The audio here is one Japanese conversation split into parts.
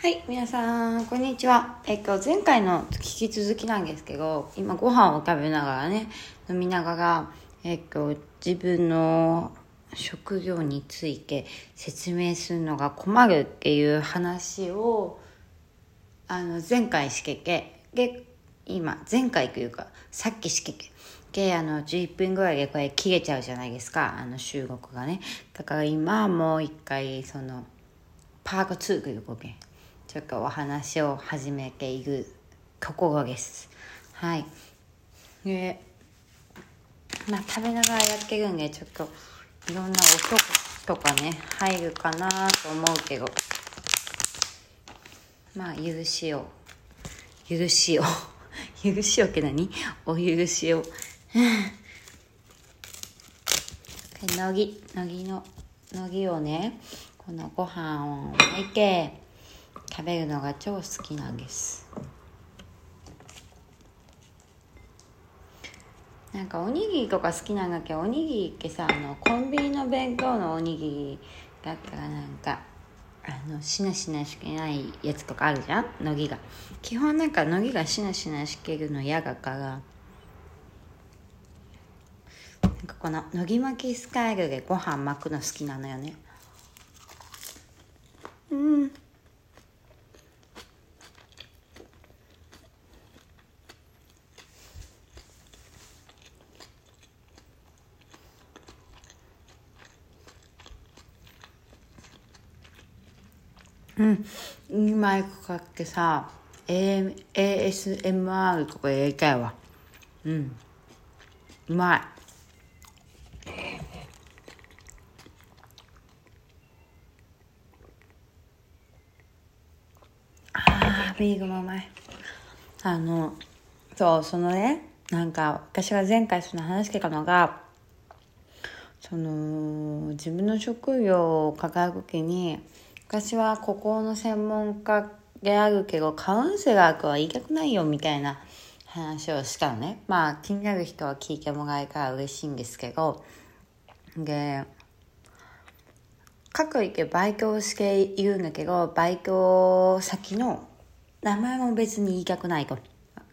はい、皆さん、こんにちは。えっと、前回の引き続きなんですけど、今ご飯を食べながらね、飲みながら、えっと、自分の職業について説明するのが困るっていう話を、あの、前回しけけ、で、今、前回というか、さっきしけけ、で、あの、11分ぐらいでこれ切れちゃうじゃないですか、あの、収録がね。だから今、もう一回、その、パート2ということで、ちょっとお話を始めているところです。はい。で、まあ食べながらやってるんで、ちょっといろんな音とかね、入るかなと思うけど、まあ許しを、許しを、許しをって何？お許しを。のぎ、のぎの、のぎをね、このご飯を巻いて食べるのが超好きなんです。なんかおにぎりとか好きなんだけどおにぎりってさあのコンビニの弁当のおにぎりだったらなんかあのしなしなしけないやつとかあるじゃん？のぎが。基本なんかのぎがしなしなしけるの嫌だから。なんかこののぎ巻きスタイルでご飯巻くの好きなのよねうんうん、いいマイク買ってさ、AM ASMR とかやりたいわ。うん。うまい。あー、ビールもうまい。あの、そう、そのね、なんか、私が前回その話してたのが、その、自分の職業を抱えるときに、私はここの専門家であるけどカウンセラーとは言いたくないよみたいな話をしたのね。まあ気になる人は聞いてもらえたら嬉しいんですけど。で各池バイトをしているんだけどバイト先の名前も別に言いたくないと。っ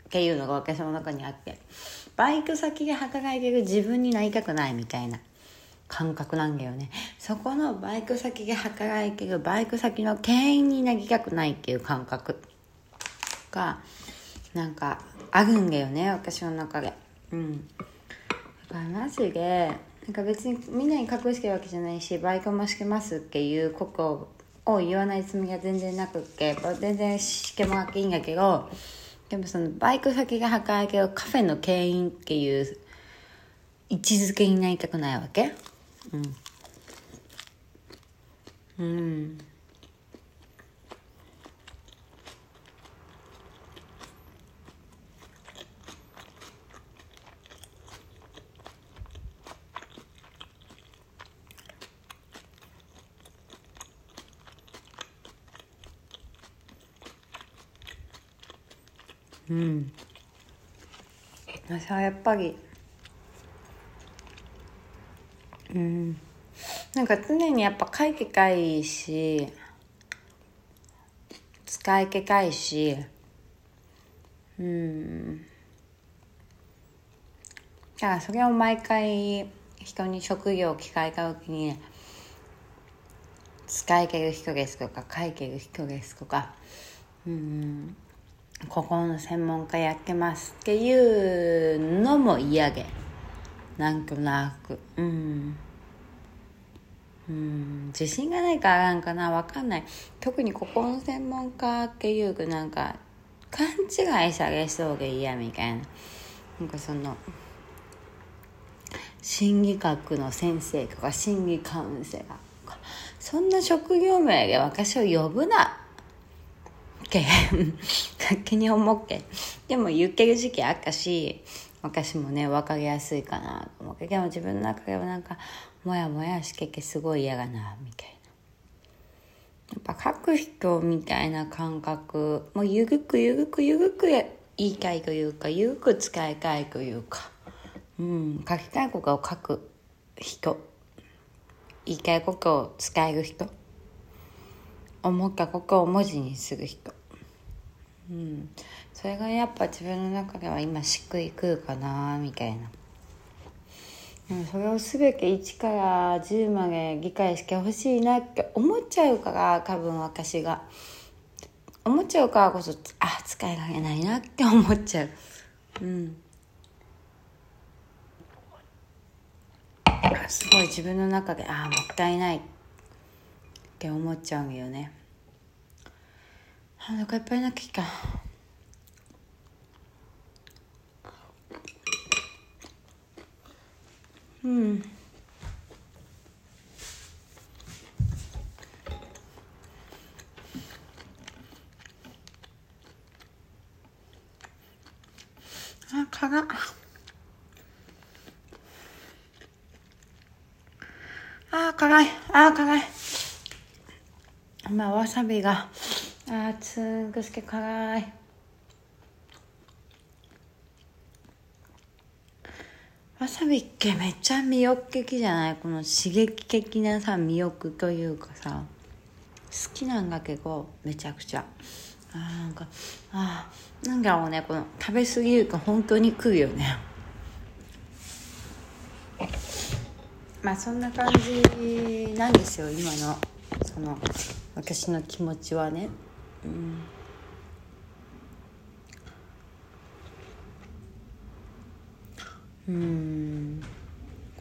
ていうのが私の中にあって。バイト先で働いてる自分になりたくないみたいな。感覚なんだよね。そこのバイク先で働いてるバイク先の店員になりたくないっていう感覚がなんかあるんだよね私の中で。うん。だからマジでなんか別にみんなに隠してるわけじゃないしバイクもしてますっていうことを言わないつもりが全然なくって全然してもらっていいんだけどでもそのバイク先が働いてるカフェの店員っていう位置づけになりたくないわけ。うん。うん。うん。私はやっぱりうん。なんか常にやっぱ書いてたいし使いけたいしうん。だからそれを毎回人に職業を聞かれた時に使いける人ですとか書いてる人ですとかうん。ここの専門家やってますっていうのも嫌でなんとなく。うん。うん。自信がないからなんかなわかんない。特にここの専門家っていうなんか勘違いされそうで嫌みたいな。なんかその心理学の先生とか心理カウンセラーとか。そんな職業名で私を呼ぶな。って 勝手に思ってでも言ってる時期あったし私もね分かりやすいかなと思ってでも自分の中ではなんかモヤモヤしててすごい嫌だなみたいな。やっぱ書く人みたいな感覚もうゆるくゆるくゆるく言いたいというかゆるく使いたいというかうん書きたいことを書く人。言いたいことを伝える人。思ったことを文字にする人。うん。それがやっぱ自分の中では今しっくりくるかなみたいな。でもそれを全て1から10まで理解してほしいなって思っちゃうから多分私が。思っちゃうからこそあ使いられないなって思っちゃう。うん。すごい自分の中でああもったいないって思っちゃうんよね。あお腹いっぱいなきたうん。あ辛っ。あ辛い。あ辛い。今わさびが。あつんくすけ辛い。さびってめっちゃ魅力的じゃないこの刺激的なさ魅力というかさ好きなんだけどめちゃくちゃあーなんかあーなんだろうねこの食べ過ぎる。と本当に食うよねまあそんな感じなんですよ今のその私の気持ちはねうんうん。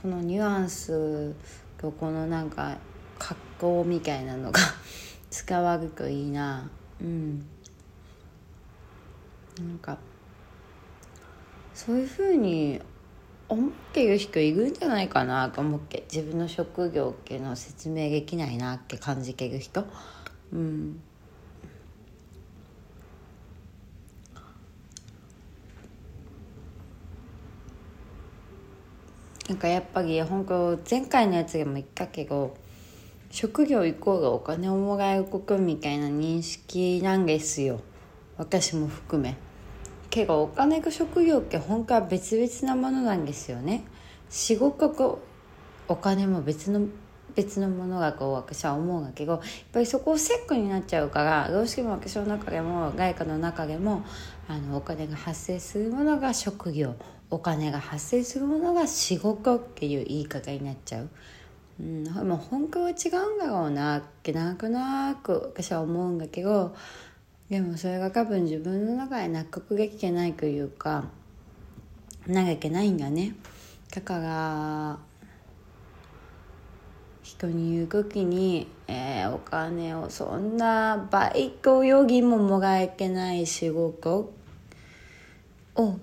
このニュアンスとこのなんか格好みたいなのが 使わるといいな。うんなんかそういうふうに思ってる人いるんじゃないかなと思って。自分の職業っていうのを説明できないなって感じてる人。うん。なんかやっぱり本当前回のやつでも言ったけど職業イコールお金をもらえることみたいな認識なんですよ。私も含め。けどお金と職業って本当は別々なものなんですよね。仕事とお金も別の別のものがこう私は思うんだけどやっぱりそこをセックになっちゃうからどうしても私の中でも外貨の中でもあのお金が発生するものが職業。お金が発生するものが仕事っていう言い方になっちゃう。うん、もう本当は違うんだろうなってなんとなく私は思うんだけどでもそれが多分自分の中で納得できてないというか投げてないんだねだから人に言う時に、えー、お金をそんなバイトよりももらえてない仕事を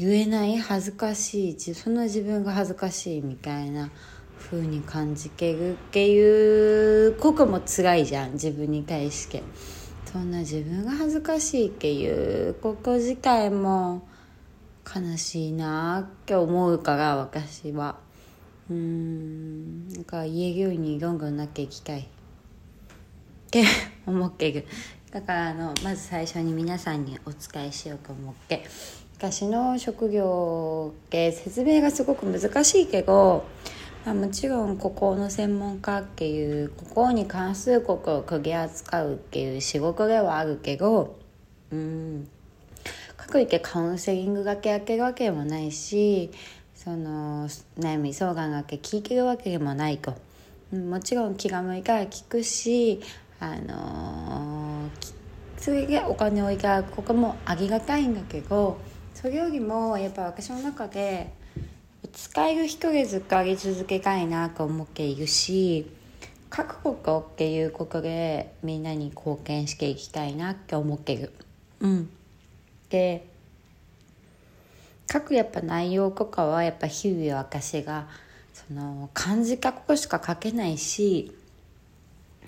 言えない恥ずかしいその自分が恥ずかしいみたいな風に感じけるっていうことも辛いじゃん。自分に対して。そんな自分が恥ずかしいっていうこと自体も悲しいなって思うから私は。うんなんか言えるようにどんどんなっていきたい。って思ってる。だからあのまず最初に皆さんにお伝えしようと思って。私の職業って説明がすごく難しいけど、まあ、もちろんここの専門家っていうここに関することを取り扱うっていう仕事ではあるけどうん。かくいってカウンセリングがけやけるわけでもないしその悩み相談がけ聞いてるわけでもないと、うん、もちろん気が向いたら聞くしあのー、それでお金をいただくこともありがたいんだけどそれよりもやっぱ私の中で使える人でずっとあり続けたいなと思っているし書くことっていうことでみんなに貢献していきたいなって思ってる。うん、で書くやっぱ内容とかはやっぱ日々私がその漢字書くしか書けないし、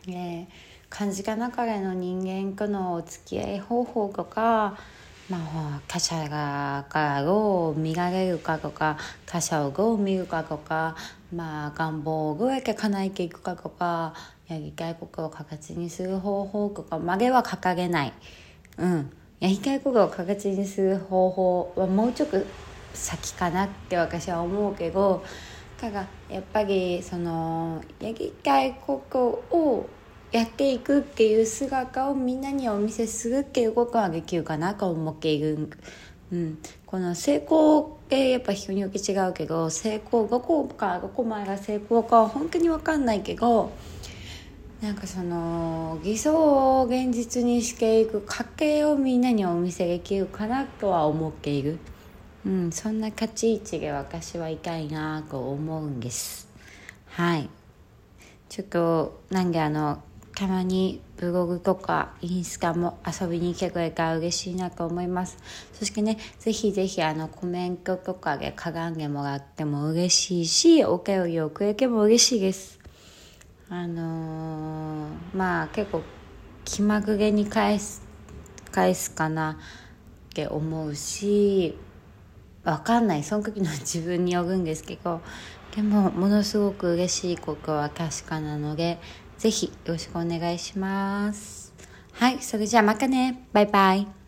えー、漢字家中での人間とのお付き合い方法とかまあ、他者がからどう見られるかとか他者をどう見るかとか、まあ、願望をどうやって叶えていくかとかやりたいことを形にする方法とかまでは掲げない、うん、やりたいことを形にする方法はもうちょっと先かなって私は思うけどただやっぱりそのやりたいことをやっていくっていう姿をみんなにお見せするっていうことができるかなと思っている。うん、この成功ってやっぱ人によって違うけど成功どこかどこまでが成功かは本当に分かんないけどなんかその偽装を現実にしていく過程をみんなにお見せできるかなとは思っている、うん、そんな立ち位置で私はいたいなと思うんです。はい。ちょっとなんであのたまにブログとかインスタも遊びに来てくれたら嬉しいなと思います。そしてねぜひぜひあのコメントとかでかがんでもらっても嬉しいしお便りをくれても嬉しいです。あのー、まあ結構気まぐれに返す返すかなって思うし分かんない。その時の自分によるんですけどでもものすごく嬉しいことは確かなのでぜひよろしくお願いします。はい、それじゃあまたね。バイバイ。